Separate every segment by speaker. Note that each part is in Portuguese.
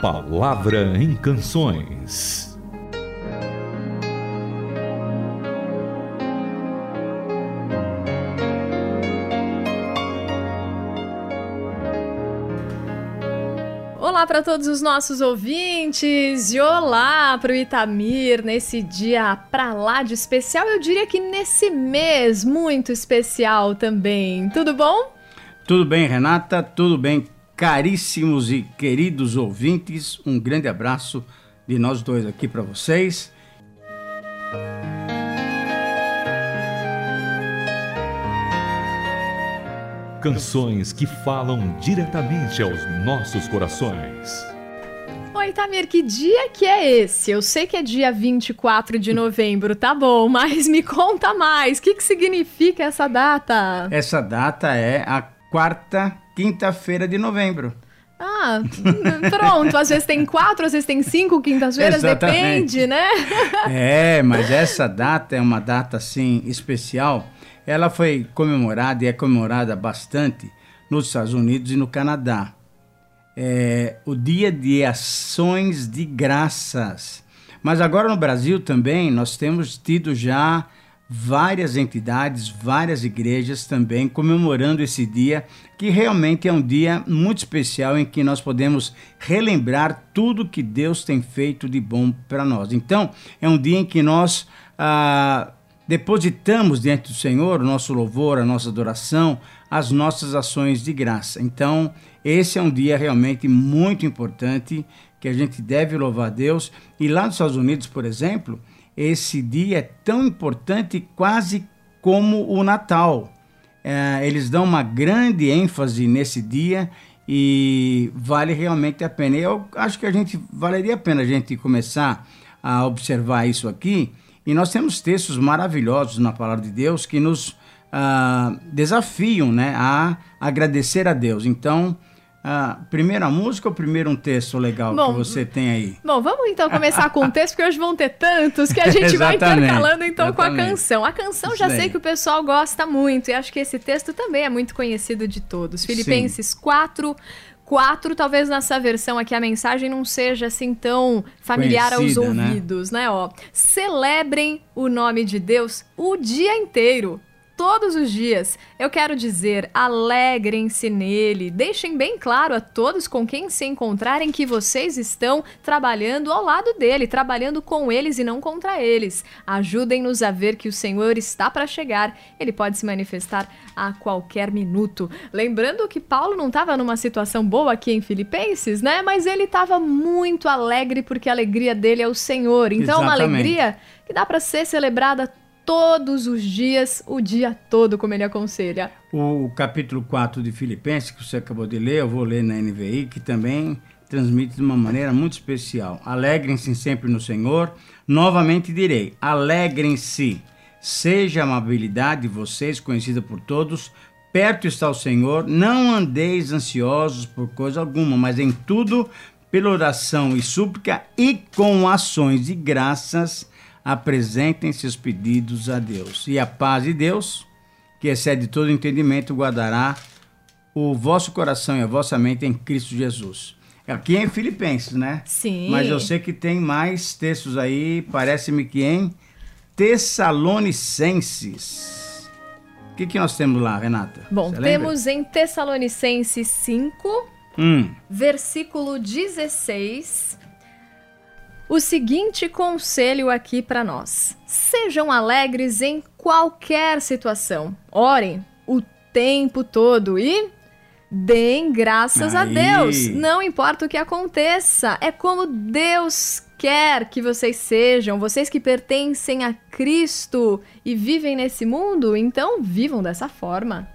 Speaker 1: Palavra em Canções.
Speaker 2: Olá para todos os nossos ouvintes e olá para o Itamir nesse dia pra lá de especial. Eu diria que nesse mês muito especial também. Tudo bom?
Speaker 3: Tudo bem, Renata? Tudo bem, caríssimos e queridos ouvintes, um grande abraço de nós dois aqui para vocês.
Speaker 1: Canções que falam diretamente aos nossos corações.
Speaker 2: Oi, Tamir, que dia que é esse? Eu sei que é dia 24 de novembro, tá bom, mas me conta mais. O que, que significa essa data?
Speaker 3: Essa data é a quarta quinta-feira de novembro.
Speaker 2: Ah, pronto. Às vezes tem quatro, às vezes tem cinco quintas-feiras, depende, né?
Speaker 3: é, mas essa data é uma data assim especial. Ela foi comemorada e é comemorada bastante nos Estados Unidos e no Canadá. É o Dia de Ações de Graças. Mas agora no Brasil também nós temos tido já várias entidades, várias igrejas também comemorando esse dia, que realmente é um dia muito especial em que nós podemos relembrar tudo que Deus tem feito de bom para nós. Então, é um dia em que nós ah, depositamos diante do Senhor o nosso louvor, a nossa adoração, as nossas ações de graça. Então, esse é um dia realmente muito importante que a gente deve louvar a Deus. E lá nos Estados Unidos, por exemplo, esse dia é tão importante quase como o Natal. É, eles dão uma grande ênfase nesse dia e vale realmente a pena. Eu acho que a gente valeria a pena a gente começar a observar isso aqui. E nós temos textos maravilhosos na palavra de Deus que nos uh, desafiam né, a agradecer a Deus. Então, a primeira música ou primeiro um texto legal bom, que você tem aí?
Speaker 2: Bom, vamos então começar com o texto, porque hoje vão ter tantos que a gente vai intercalando então com a canção. A canção já sei que o pessoal gosta muito, e acho que esse texto também é muito conhecido de todos. Filipenses Sim. 4, 4, talvez nessa versão aqui a mensagem não seja assim tão familiar Conhecida, aos né? ouvidos, né? né? Ó, celebrem o nome de Deus o dia inteiro todos os dias. Eu quero dizer, alegrem-se nele. Deixem bem claro a todos com quem se encontrarem que vocês estão trabalhando ao lado dele, trabalhando com eles e não contra eles. Ajudem-nos a ver que o Senhor está para chegar. Ele pode se manifestar a qualquer minuto. Lembrando que Paulo não estava numa situação boa aqui em Filipenses, né? Mas ele estava muito alegre porque a alegria dele é o Senhor. Então, Exatamente. uma alegria que dá para ser celebrada todos os dias, o dia todo, como ele aconselha.
Speaker 3: O capítulo 4 de Filipenses, que você acabou de ler, eu vou ler na NVI, que também transmite de uma maneira muito especial. Alegrem-se sempre no Senhor. Novamente direi: alegrem-se. Seja a amabilidade de vocês conhecida por todos. Perto está o Senhor. Não andeis ansiosos por coisa alguma, mas em tudo, pela oração e súplica e com ações de graças apresentem seus pedidos a Deus. E a paz de Deus, que excede todo entendimento, guardará o vosso coração e a vossa mente em Cristo Jesus. Aqui é em Filipenses, né?
Speaker 2: Sim.
Speaker 3: Mas eu sei que tem mais textos aí, parece-me que em Tessalonicenses. O que, que nós temos lá, Renata?
Speaker 2: Bom, Você temos lembra? em Tessalonicenses 5, hum. versículo 16 o seguinte conselho aqui para nós: sejam alegres em qualquer situação. Orem o tempo todo e deem graças Aí. a Deus. Não importa o que aconteça, é como Deus quer que vocês sejam, vocês que pertencem a Cristo e vivem nesse mundo, então vivam dessa forma.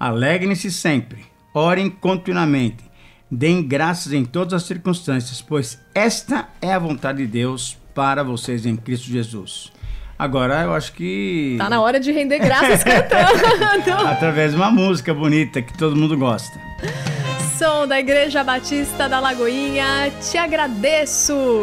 Speaker 3: Alegrem-se sempre, orem continuamente Deem graças em todas as circunstâncias, pois esta é a vontade de Deus para vocês em Cristo Jesus. Agora eu acho que.
Speaker 2: Tá na hora de render graças cantando.
Speaker 3: Através de uma música bonita que todo mundo gosta.
Speaker 2: Som da Igreja Batista da Lagoinha, te agradeço.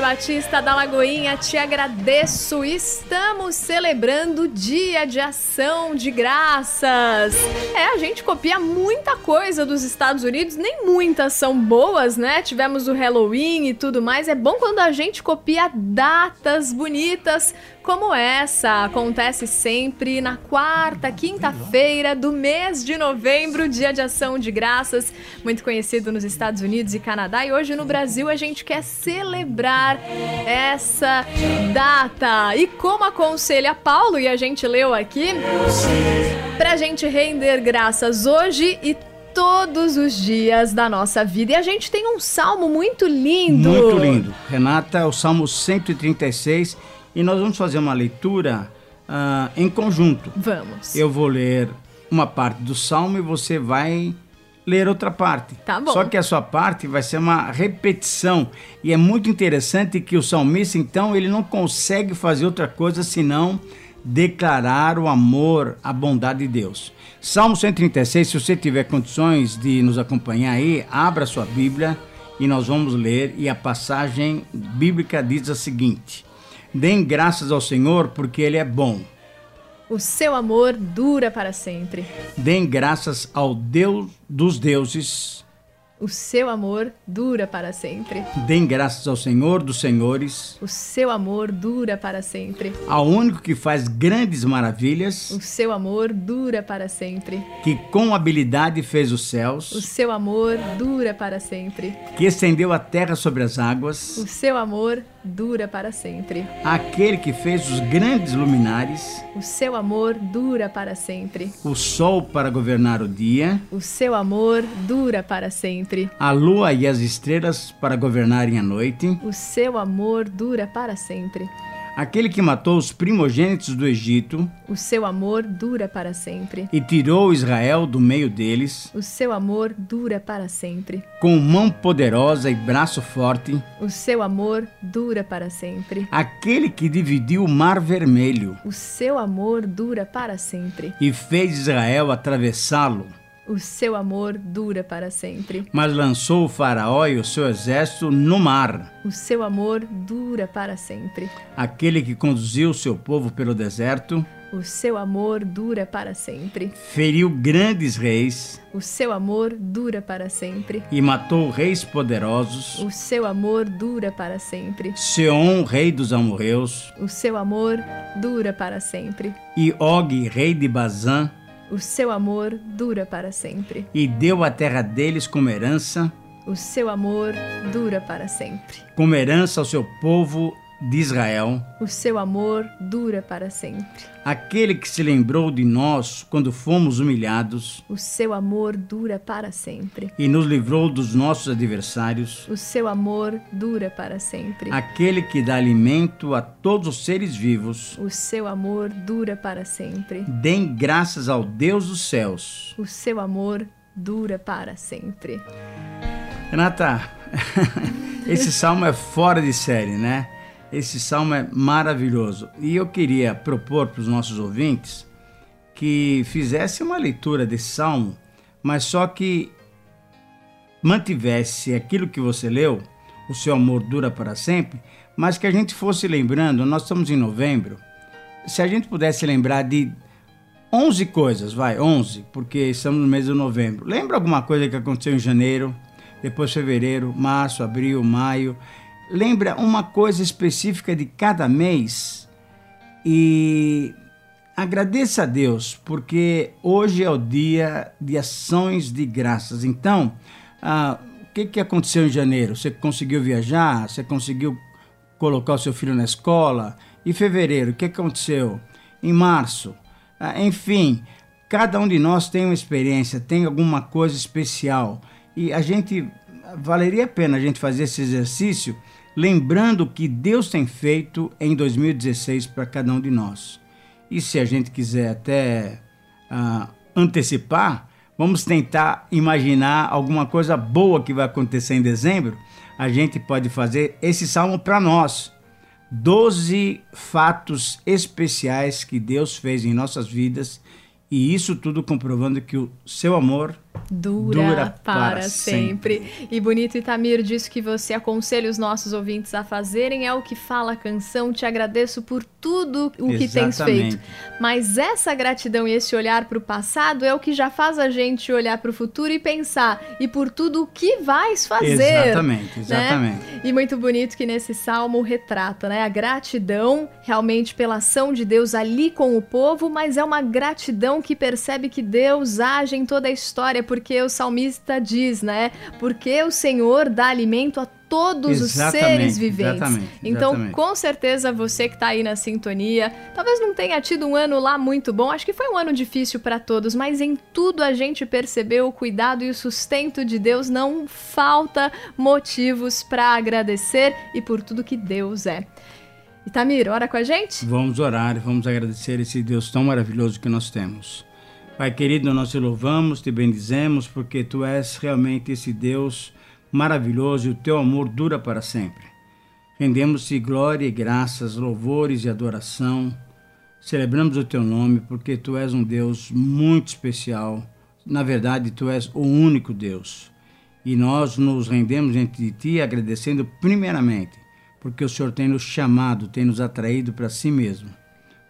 Speaker 2: Batista da Lagoinha, te agradeço. Estamos celebrando o Dia de Ação de Graças. É, a gente copia muita coisa dos Estados Unidos, nem muitas são boas, né? Tivemos o Halloween e tudo mais. É bom quando a gente copia datas bonitas como essa. Acontece sempre na quarta, quinta-feira do mês de novembro, Dia de Ação de Graças, muito conhecido nos Estados Unidos e Canadá. E hoje no Brasil a gente quer celebrar essa data. E como aconselha Paulo, e a gente leu aqui, pra gente render graças hoje e todos os dias da nossa vida. E a gente tem um salmo muito lindo.
Speaker 3: Muito lindo. Renata, o salmo 136 e nós vamos fazer uma leitura uh, em conjunto.
Speaker 2: Vamos.
Speaker 3: Eu vou ler uma parte do salmo e você vai ler outra parte.
Speaker 2: Tá bom.
Speaker 3: Só que a sua parte vai ser uma repetição. E é muito interessante que o salmista, então, ele não consegue fazer outra coisa senão declarar o amor, a bondade de Deus. Salmo 136, se você tiver condições de nos acompanhar aí, abra sua Bíblia e nós vamos ler. E a passagem bíblica diz a seguinte: Deem graças ao Senhor, porque Ele é bom.
Speaker 2: O seu amor dura para sempre.
Speaker 3: Deem graças ao Deus dos deuses,
Speaker 2: o seu amor dura para sempre.
Speaker 3: Deem graças ao Senhor dos Senhores.
Speaker 2: O seu amor dura para sempre.
Speaker 3: Ao único que faz grandes maravilhas.
Speaker 2: O seu amor dura para sempre.
Speaker 3: Que com habilidade fez os céus.
Speaker 2: O seu amor dura para sempre.
Speaker 3: Que estendeu a terra sobre as águas.
Speaker 2: O seu amor dura para sempre.
Speaker 3: Aquele que fez os grandes luminares.
Speaker 2: O seu amor dura para sempre.
Speaker 3: O sol para governar o dia.
Speaker 2: O seu amor dura para sempre.
Speaker 3: A lua e as estrelas para governarem a noite.
Speaker 2: O seu amor dura para sempre
Speaker 3: aquele que matou os primogênitos do Egito.
Speaker 2: O seu amor dura para sempre.
Speaker 3: E tirou Israel do meio deles.
Speaker 2: O seu amor dura para sempre.
Speaker 3: Com mão poderosa e braço forte.
Speaker 2: O seu amor dura para sempre.
Speaker 3: Aquele que dividiu o mar vermelho.
Speaker 2: O seu amor dura para sempre.
Speaker 3: E fez Israel atravessá-lo.
Speaker 2: O seu amor dura para sempre.
Speaker 3: Mas lançou o Faraó e o seu exército no mar.
Speaker 2: O seu amor dura para sempre.
Speaker 3: Aquele que conduziu o seu povo pelo deserto.
Speaker 2: O seu amor dura para sempre.
Speaker 3: Feriu grandes reis.
Speaker 2: O seu amor dura para sempre.
Speaker 3: E matou reis poderosos.
Speaker 2: O seu amor dura para sempre.
Speaker 3: Seom, rei dos amorreus.
Speaker 2: O seu amor dura para sempre.
Speaker 3: E Og, rei de Bazã.
Speaker 2: O seu amor dura para sempre.
Speaker 3: E deu a terra deles como herança.
Speaker 2: O seu amor dura para sempre.
Speaker 3: Como herança ao seu povo de Israel.
Speaker 2: O seu amor dura para sempre.
Speaker 3: Aquele que se lembrou de nós quando fomos humilhados.
Speaker 2: O seu amor dura para sempre.
Speaker 3: E nos livrou dos nossos adversários.
Speaker 2: O seu amor dura para sempre.
Speaker 3: Aquele que dá alimento a todos os seres vivos.
Speaker 2: O seu amor dura para sempre.
Speaker 3: Dêem graças ao Deus dos céus.
Speaker 2: O seu amor dura para sempre.
Speaker 3: Renata, esse salmo é fora de série, né? Esse salmo é maravilhoso. E eu queria propor para os nossos ouvintes que fizesse uma leitura desse salmo, mas só que mantivesse aquilo que você leu, o seu amor dura para sempre, mas que a gente fosse lembrando, nós estamos em novembro, se a gente pudesse lembrar de 11 coisas, vai, 11, porque estamos no mês de novembro. Lembra alguma coisa que aconteceu em janeiro, depois fevereiro, março, abril, maio, lembra uma coisa específica de cada mês e agradeça a Deus, porque hoje é o dia de ações de graças. Então, ah, o que, que aconteceu em janeiro? Você conseguiu viajar? Você conseguiu colocar o seu filho na escola? E fevereiro, o que aconteceu? Em março? Ah, enfim, cada um de nós tem uma experiência, tem alguma coisa especial. E a gente, valeria a pena a gente fazer esse exercício lembrando o que Deus tem feito em 2016 para cada um de nós. E se a gente quiser até uh, antecipar, vamos tentar imaginar alguma coisa boa que vai acontecer em dezembro. A gente pode fazer esse salmo para nós. Doze fatos especiais que Deus fez em nossas vidas e isso tudo comprovando que o seu amor
Speaker 2: dura, dura para, para sempre. sempre. E bonito Itamir disse que você aconselha os nossos ouvintes a fazerem é o que fala a canção. Te agradeço por tudo o que tens feito. Mas essa gratidão e esse olhar para o passado é o que já faz a gente olhar para o futuro e pensar e por tudo o que vais fazer.
Speaker 3: Exatamente, exatamente.
Speaker 2: Né? E muito bonito que nesse salmo retrata, né, a gratidão realmente pela ação de Deus ali com o povo, mas é uma gratidão que percebe que Deus age em toda a história porque o salmista diz, né? Porque o Senhor dá alimento a todos exatamente, os seres viventes. Exatamente, então, exatamente. com certeza, você que está aí na sintonia, talvez não tenha tido um ano lá muito bom, acho que foi um ano difícil para todos, mas em tudo a gente percebeu o cuidado e o sustento de Deus, não falta motivos para agradecer e por tudo que Deus é. Itamir, ora com a gente?
Speaker 3: Vamos orar, vamos agradecer esse Deus tão maravilhoso que nós temos. Pai querido, nós te louvamos, te bendizemos, porque tu és realmente esse Deus maravilhoso e o teu amor dura para sempre. Rendemos-te glória e graças, louvores e adoração. Celebramos o teu nome porque tu és um Deus muito especial. Na verdade, tu és o único Deus. E nós nos rendemos diante de ti agradecendo primeiramente porque o Senhor tem nos chamado, tem nos atraído para si mesmo.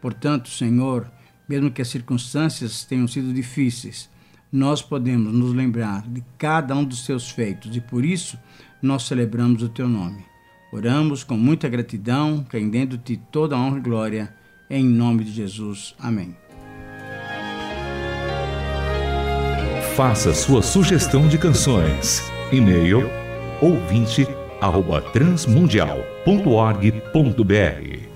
Speaker 3: Portanto, Senhor, mesmo que as circunstâncias tenham sido difíceis, nós podemos nos lembrar de cada um dos teus feitos e por isso nós celebramos o teu nome. Oramos com muita gratidão, rendendo-te toda a honra e glória, em nome de Jesus. Amém.
Speaker 1: Faça sua sugestão de canções. E-mail ouvinte@transmundial.org.br